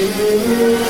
Música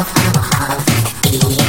of, of, of,